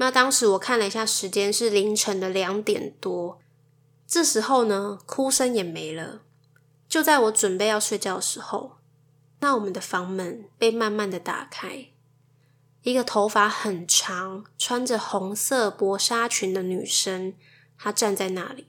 那当时我看了一下时间，是凌晨的两点多。这时候呢，哭声也没了。就在我准备要睡觉的时候，那我们的房门被慢慢的打开，一个头发很长、穿着红色薄纱裙的女生，她站在那里。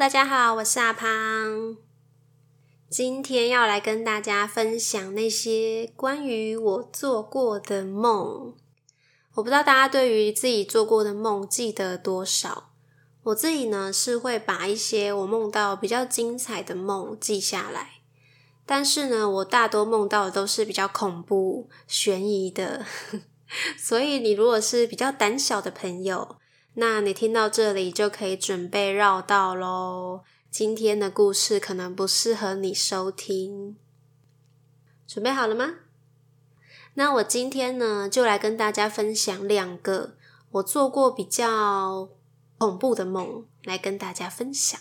大家好，我是阿胖。今天要来跟大家分享那些关于我做过的梦。我不知道大家对于自己做过的梦记得多少。我自己呢是会把一些我梦到比较精彩的梦记下来，但是呢，我大多梦到的都是比较恐怖、悬疑的。所以，你如果是比较胆小的朋友，那你听到这里就可以准备绕道喽。今天的故事可能不适合你收听，准备好了吗？那我今天呢，就来跟大家分享两个我做过比较恐怖的梦，来跟大家分享。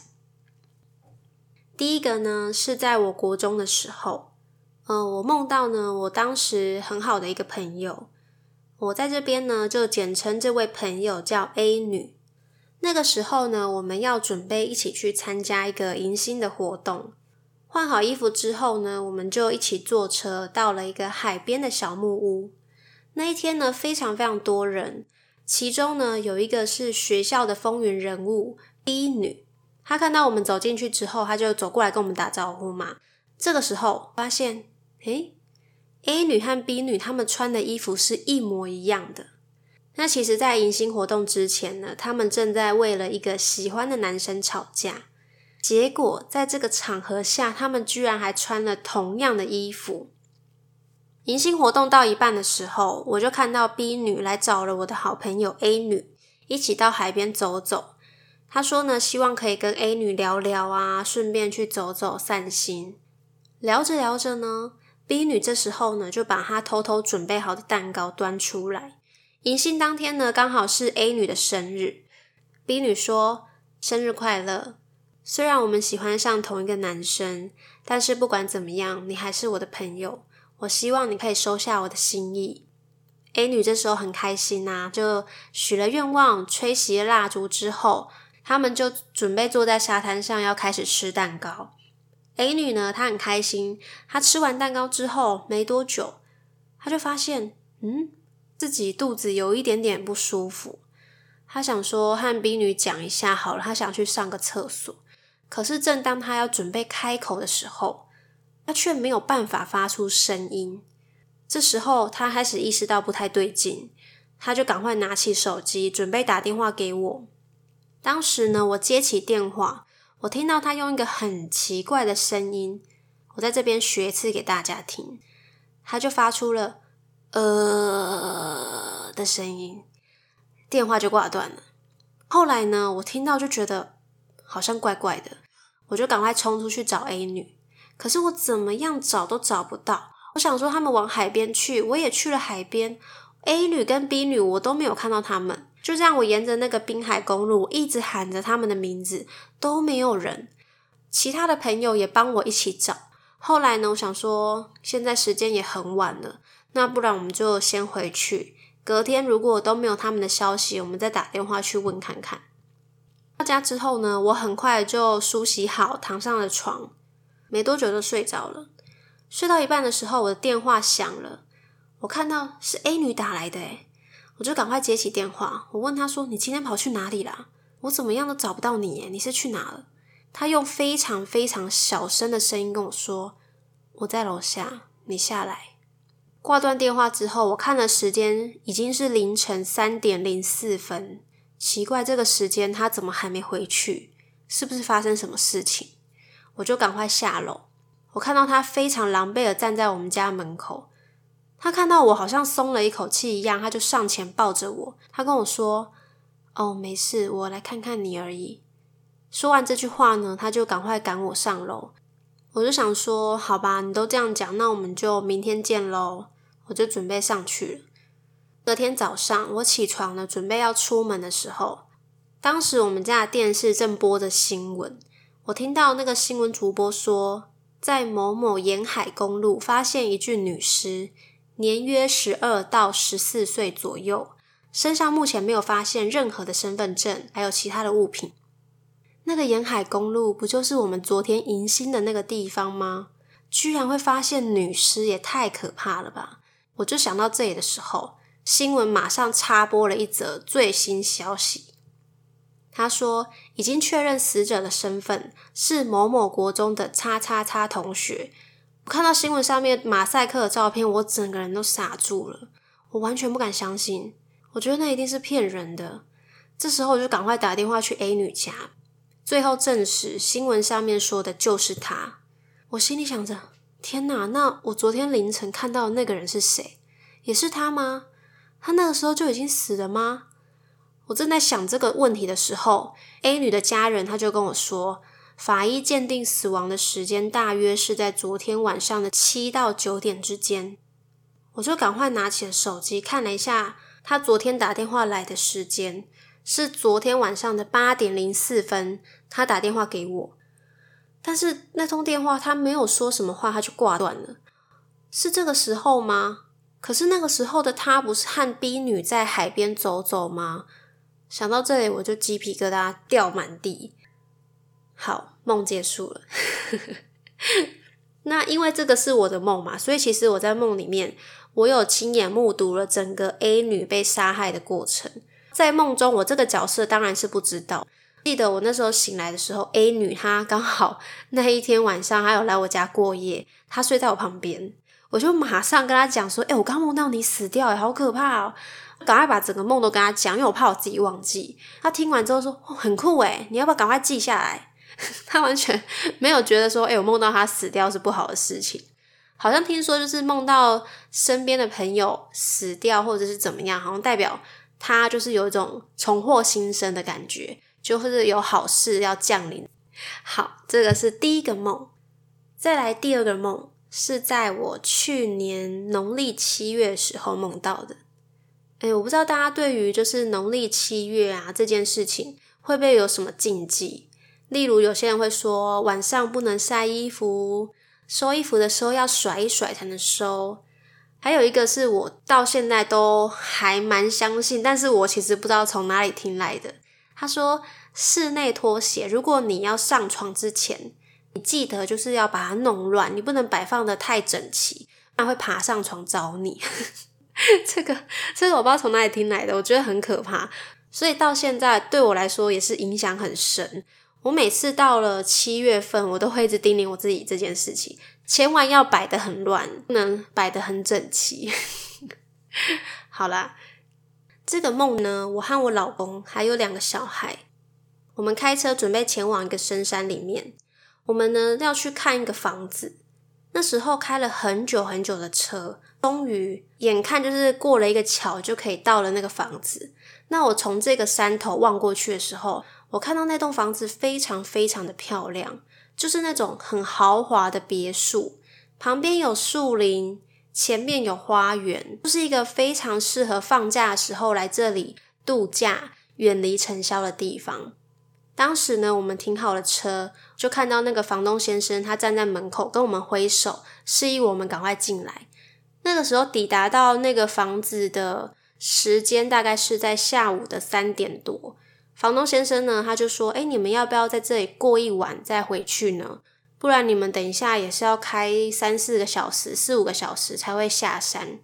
第一个呢，是在我国中的时候，呃，我梦到呢，我当时很好的一个朋友。我在这边呢，就简称这位朋友叫 A 女。那个时候呢，我们要准备一起去参加一个迎新的活动。换好衣服之后呢，我们就一起坐车到了一个海边的小木屋。那一天呢，非常非常多人，其中呢有一个是学校的风云人物 B 女。她看到我们走进去之后，她就走过来跟我们打招呼嘛。这个时候发现，诶。A 女和 B 女她们穿的衣服是一模一样的。那其实，在迎新活动之前呢，他们正在为了一个喜欢的男生吵架。结果，在这个场合下，他们居然还穿了同样的衣服。迎新活动到一半的时候，我就看到 B 女来找了我的好朋友 A 女，一起到海边走走。她说呢，希望可以跟 A 女聊聊啊，顺便去走走散心。聊着聊着呢。B 女这时候呢，就把她偷偷准备好的蛋糕端出来。迎新当天呢，刚好是 A 女的生日。B 女说：“生日快乐！虽然我们喜欢上同一个男生，但是不管怎么样，你还是我的朋友。我希望你可以收下我的心意。”A 女这时候很开心呐，就许了愿望，吹熄蜡烛之后，他们就准备坐在沙滩上，要开始吃蛋糕。A 女呢，她很开心。她吃完蛋糕之后没多久，她就发现，嗯，自己肚子有一点点不舒服。她想说和 B 女讲一下好了，她想去上个厕所。可是正当她要准备开口的时候，她却没有办法发出声音。这时候，她开始意识到不太对劲，她就赶快拿起手机准备打电话给我。当时呢，我接起电话。我听到他用一个很奇怪的声音，我在这边学一次给大家听，他就发出了呃的声音，电话就挂断了。后来呢，我听到就觉得好像怪怪的，我就赶快冲出去找 A 女，可是我怎么样找都找不到。我想说他们往海边去，我也去了海边，A 女跟 B 女我都没有看到他们。就这样，我沿着那个滨海公路一直喊着他们的名字，都没有人。其他的朋友也帮我一起找。后来呢，我想说，现在时间也很晚了，那不然我们就先回去。隔天如果都没有他们的消息，我们再打电话去问看看。到家之后呢，我很快就梳洗好，躺上了床，没多久就睡着了。睡到一半的时候，我的电话响了，我看到是 A 女打来的，诶我就赶快接起电话，我问他说：“你今天跑去哪里啦？我怎么样都找不到你，你是去哪了？”他用非常非常小声的声音跟我说：“我在楼下，你下来。”挂断电话之后，我看了时间，已经是凌晨三点零四分。奇怪，这个时间他怎么还没回去？是不是发生什么事情？我就赶快下楼。我看到他非常狼狈的站在我们家门口。他看到我好像松了一口气一样，他就上前抱着我。他跟我说：“哦，没事，我来看看你而已。”说完这句话呢，他就赶快赶我上楼。我就想说：“好吧，你都这样讲，那我们就明天见喽。”我就准备上去了。隔天早上，我起床了，准备要出门的时候，当时我们家的电视正播着新闻。我听到那个新闻主播说，在某某沿海公路发现一具女尸，年约十二到十四岁左右，身上目前没有发现任何的身份证，还有其他的物品。那个沿海公路不就是我们昨天迎新的那个地方吗？居然会发现女尸，也太可怕了吧！我就想到这里的时候。新闻马上插播了一则最新消息。他说，已经确认死者的身份是某某国中的叉叉叉同学。看到新闻上面马赛克的照片，我整个人都傻住了，我完全不敢相信。我觉得那一定是骗人的。这时候我就赶快打电话去 A 女家，最后证实新闻上面说的就是他。我心里想着：天哪，那我昨天凌晨看到的那个人是谁？也是他吗？他那个时候就已经死了吗？我正在想这个问题的时候，A 女的家人他就跟我说，法医鉴定死亡的时间大约是在昨天晚上的七到九点之间。我就赶快拿起了手机看了一下，他昨天打电话来的时间是昨天晚上的八点零四分，他打电话给我，但是那通电话他没有说什么话，他就挂断了，是这个时候吗？可是那个时候的他不是和 B 女在海边走走吗？想到这里，我就鸡皮疙瘩掉满地。好，梦结束了。那因为这个是我的梦嘛，所以其实我在梦里面，我有亲眼目睹了整个 A 女被杀害的过程。在梦中，我这个角色当然是不知道。记得我那时候醒来的时候，A 女她刚好那一天晚上还有来我家过夜，她睡在我旁边。我就马上跟她讲说：“哎，我刚梦到你死掉，好可怕哦！赶快把整个梦都跟她讲，因为我怕我自己忘记。”她听完之后说：“很酷哎，你要不要赶快记下来？” 他完全没有觉得说：“哎，我梦到他死掉是不好的事情。”好像听说就是梦到身边的朋友死掉或者是怎么样，好像代表他就是有一种重获新生的感觉，就是有好事要降临。好，这个是第一个梦，再来第二个梦。是在我去年农历七月时候梦到的。哎，我不知道大家对于就是农历七月啊这件事情会不会有什么禁忌？例如有些人会说晚上不能晒衣服，收衣服的时候要甩一甩才能收。还有一个是我到现在都还蛮相信，但是我其实不知道从哪里听来的。他说室内拖鞋，如果你要上床之前。你记得就是要把它弄乱，你不能摆放的太整齐，它会爬上床找你。这个这个我不知道从哪里听来的，我觉得很可怕，所以到现在对我来说也是影响很深。我每次到了七月份，我都会一直叮咛我自己这件事情，千万要摆的很乱，不能摆的很整齐。好啦，这个梦呢，我和我老公还有两个小孩，我们开车准备前往一个深山里面。我们呢要去看一个房子，那时候开了很久很久的车，终于眼看就是过了一个桥就可以到了那个房子。那我从这个山头望过去的时候，我看到那栋房子非常非常的漂亮，就是那种很豪华的别墅，旁边有树林，前面有花园，就是一个非常适合放假的时候来这里度假、远离尘嚣的地方。当时呢，我们停好了车，就看到那个房东先生，他站在门口跟我们挥手，示意我们赶快进来。那个时候抵达到那个房子的时间大概是在下午的三点多。房东先生呢，他就说：“哎，你们要不要在这里过一晚再回去呢？不然你们等一下也是要开三四个小时、四五个小时才会下山，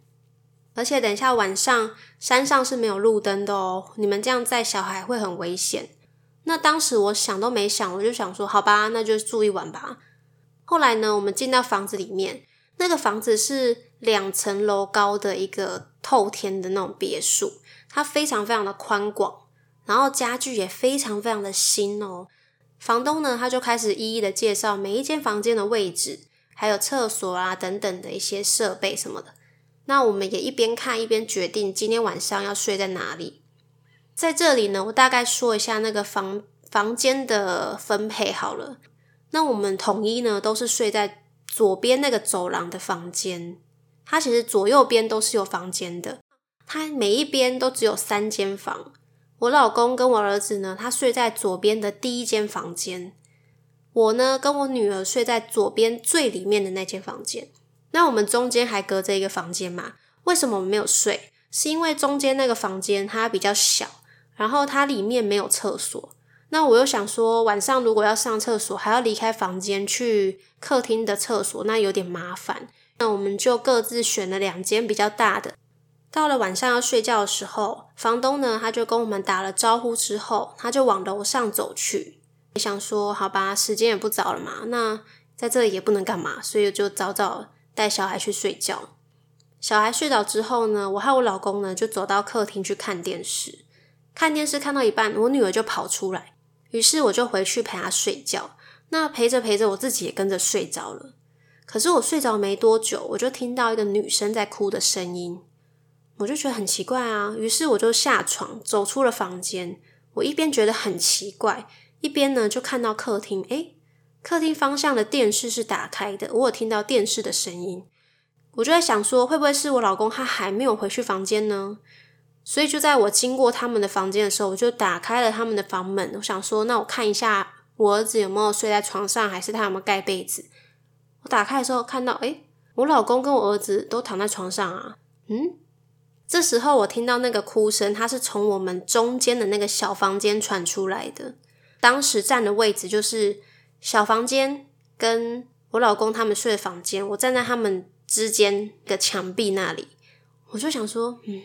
而且等一下晚上山上是没有路灯的哦，你们这样载小孩会很危险。”那当时我想都没想，我就想说，好吧，那就住一晚吧。后来呢，我们进到房子里面，那个房子是两层楼高的一个透天的那种别墅，它非常非常的宽广，然后家具也非常非常的新哦。房东呢，他就开始一一的介绍每一间房间的位置，还有厕所啊等等的一些设备什么的。那我们也一边看一边决定今天晚上要睡在哪里。在这里呢，我大概说一下那个房房间的分配好了。那我们统一呢，都是睡在左边那个走廊的房间。它其实左右边都是有房间的，它每一边都只有三间房。我老公跟我儿子呢，他睡在左边的第一间房间。我呢，跟我女儿睡在左边最里面的那间房间。那我们中间还隔着一个房间嘛？为什么我们没有睡？是因为中间那个房间它比较小，然后它里面没有厕所。那我又想说，晚上如果要上厕所，还要离开房间去客厅的厕所，那有点麻烦。那我们就各自选了两间比较大的。到了晚上要睡觉的时候，房东呢他就跟我们打了招呼之后，他就往楼上走去。想说，好吧，时间也不早了嘛，那在这里也不能干嘛，所以就早早带小孩去睡觉。小孩睡着之后呢，我和我老公呢就走到客厅去看电视。看电视看到一半，我女儿就跑出来。于是我就回去陪她睡觉，那陪着陪着，我自己也跟着睡着了。可是我睡着没多久，我就听到一个女生在哭的声音，我就觉得很奇怪啊。于是我就下床走出了房间，我一边觉得很奇怪，一边呢就看到客厅，诶，客厅方向的电视是打开的，我有听到电视的声音，我就在想说，会不会是我老公他还没有回去房间呢？所以就在我经过他们的房间的时候，我就打开了他们的房门。我想说，那我看一下我儿子有没有睡在床上，还是他有没有盖被子。我打开的时候看到，哎，我老公跟我儿子都躺在床上啊。嗯，这时候我听到那个哭声，它是从我们中间的那个小房间传出来的。当时站的位置就是小房间跟我老公他们睡的房间，我站在他们之间的墙壁那里，我就想说，嗯。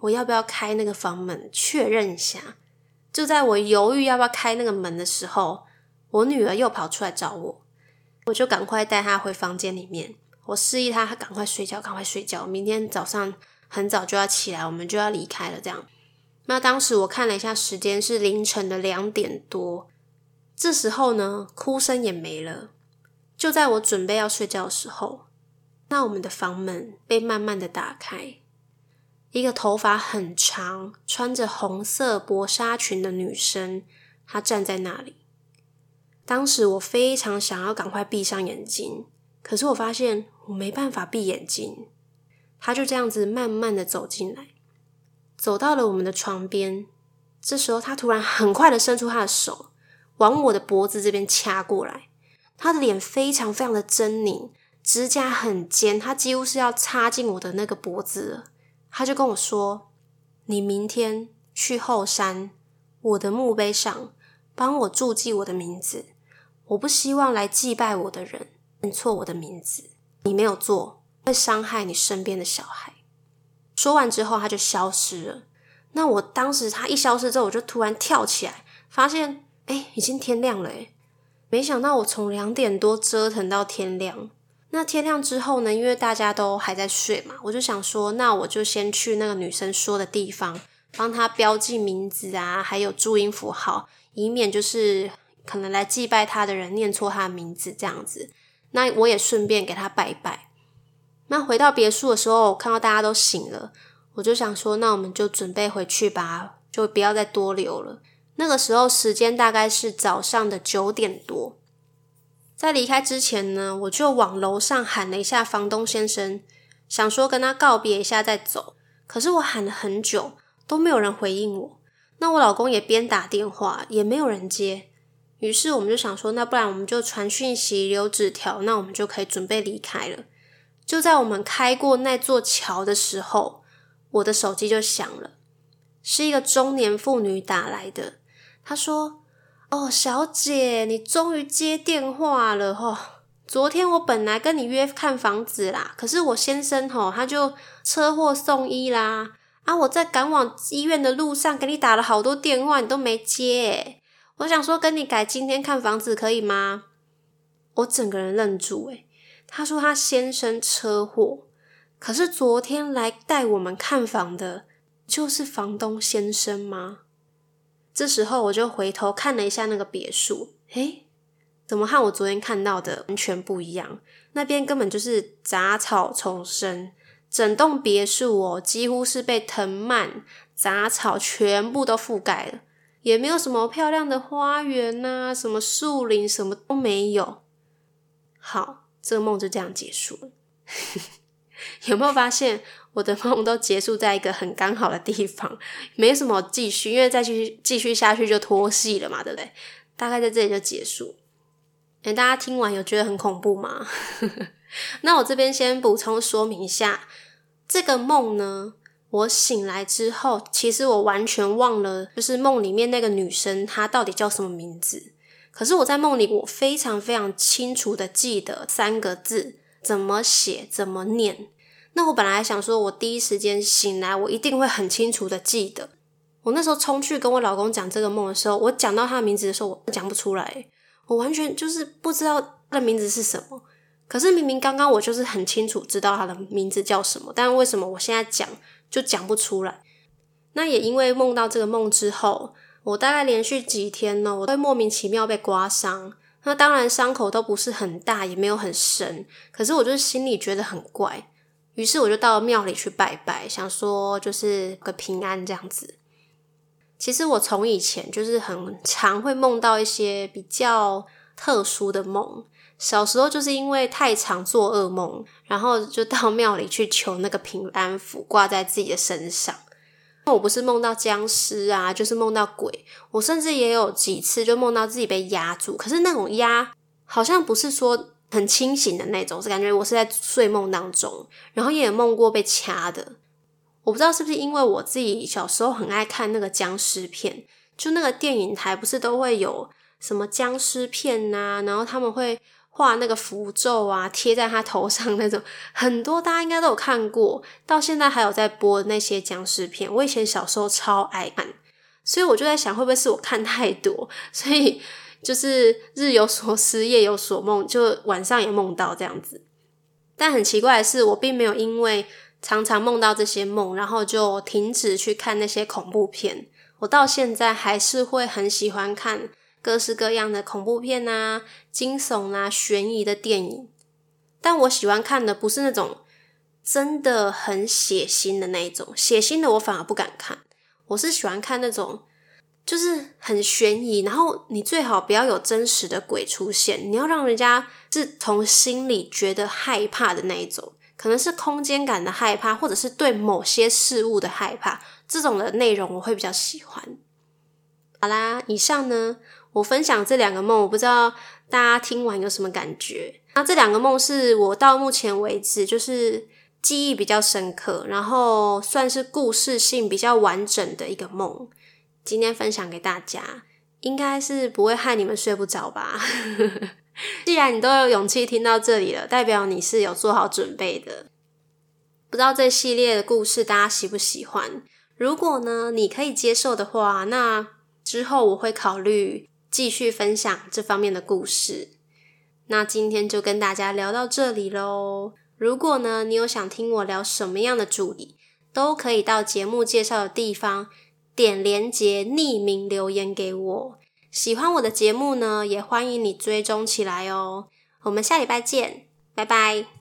我要不要开那个房门确认一下？就在我犹豫要不要开那个门的时候，我女儿又跑出来找我，我就赶快带她回房间里面。我示意她，她赶快睡觉，赶快睡觉。明天早上很早就要起来，我们就要离开了。这样，那当时我看了一下时间，是凌晨的两点多。这时候呢，哭声也没了。就在我准备要睡觉的时候，那我们的房门被慢慢的打开。一个头发很长、穿着红色薄纱裙的女生，她站在那里。当时我非常想要赶快闭上眼睛，可是我发现我没办法闭眼睛。他就这样子慢慢的走进来，走到了我们的床边。这时候，他突然很快的伸出他的手，往我的脖子这边掐过来。他的脸非常非常的狰狞，指甲很尖，他几乎是要插进我的那个脖子了。他就跟我说：“你明天去后山我的墓碑上帮我注记我的名字。我不希望来祭拜我的人认错我的名字。你没有做，会伤害你身边的小孩。”说完之后，他就消失了。那我当时他一消失之后，我就突然跳起来，发现哎，已经天亮了哎！没想到我从两点多折腾到天亮。那天亮之后呢？因为大家都还在睡嘛，我就想说，那我就先去那个女生说的地方，帮她标记名字啊，还有注音符号，以免就是可能来祭拜她的人念错她的名字这样子。那我也顺便给她拜拜。那回到别墅的时候，我看到大家都醒了，我就想说，那我们就准备回去吧，就不要再多留了。那个时候时间大概是早上的九点多。在离开之前呢，我就往楼上喊了一下房东先生，想说跟他告别一下再走。可是我喊了很久，都没有人回应我。那我老公也边打电话，也没有人接。于是我们就想说，那不然我们就传讯息、留纸条，那我们就可以准备离开了。就在我们开过那座桥的时候，我的手机就响了，是一个中年妇女打来的。她说。哦，小姐，你终于接电话了哈！昨天我本来跟你约看房子啦，可是我先生吼他就车祸送医啦啊！我在赶往医院的路上给你打了好多电话，你都没接。我想说跟你改今天看房子可以吗？我整个人愣住。诶他说他先生车祸，可是昨天来带我们看房的，就是房东先生吗？这时候我就回头看了一下那个别墅，诶怎么和我昨天看到的完全不一样？那边根本就是杂草丛生，整栋别墅哦，几乎是被藤蔓、杂草全部都覆盖了，也没有什么漂亮的花园呐，什么树林，什么都没有。好。这个梦就这样结束了。有没有发现我的梦都结束在一个很刚好的地方，没什么继续，因为再继续继续下去就脱戏了嘛，对不对？大概在这里就结束。大家听完有觉得很恐怖吗？那我这边先补充说明一下，这个梦呢，我醒来之后，其实我完全忘了，就是梦里面那个女生她到底叫什么名字。可是我在梦里，我非常非常清楚的记得三个字怎么写、怎么念。那我本来想说，我第一时间醒来，我一定会很清楚的记得。我那时候冲去跟我老公讲这个梦的时候，我讲到他的名字的时候，我讲不出来，我完全就是不知道他的名字是什么。可是明明刚刚我就是很清楚知道他的名字叫什么，但为什么我现在讲就讲不出来？那也因为梦到这个梦之后。我大概连续几天呢，我会莫名其妙被刮伤。那当然伤口都不是很大，也没有很深，可是我就是心里觉得很怪。于是我就到庙里去拜拜，想说就是个平安这样子。其实我从以前就是很常会梦到一些比较特殊的梦。小时候就是因为太常做噩梦，然后就到庙里去求那个平安符，挂在自己的身上。我不是梦到僵尸啊，就是梦到鬼。我甚至也有几次就梦到自己被压住，可是那种压好像不是说很清醒的那种，是感觉我是在睡梦当中。然后也有梦过被掐的，我不知道是不是因为我自己小时候很爱看那个僵尸片，就那个电影台不是都会有什么僵尸片呐，然后他们会。画那个符咒啊，贴在他头上那种，很多大家应该都有看过，到现在还有在播那些僵尸片。我以前小时候超爱看，所以我就在想，会不会是我看太多，所以就是日有所思，夜有所梦，就晚上也梦到这样子。但很奇怪的是，我并没有因为常常梦到这些梦，然后就停止去看那些恐怖片。我到现在还是会很喜欢看。各式各样的恐怖片啊、惊悚啊、悬疑的电影，但我喜欢看的不是那种真的很血腥的那一种，血腥的我反而不敢看。我是喜欢看那种就是很悬疑，然后你最好不要有真实的鬼出现，你要让人家是从心里觉得害怕的那一种，可能是空间感的害怕，或者是对某些事物的害怕，这种的内容我会比较喜欢。好啦，以上呢。我分享这两个梦，我不知道大家听完有什么感觉。那这两个梦是我到目前为止就是记忆比较深刻，然后算是故事性比较完整的一个梦。今天分享给大家，应该是不会害你们睡不着吧？既然你都有勇气听到这里了，代表你是有做好准备的。不知道这系列的故事大家喜不喜欢？如果呢你可以接受的话，那之后我会考虑。继续分享这方面的故事，那今天就跟大家聊到这里喽。如果呢，你有想听我聊什么样的主题，都可以到节目介绍的地方点连结，匿名留言给我。喜欢我的节目呢，也欢迎你追踪起来哦。我们下礼拜见，拜拜。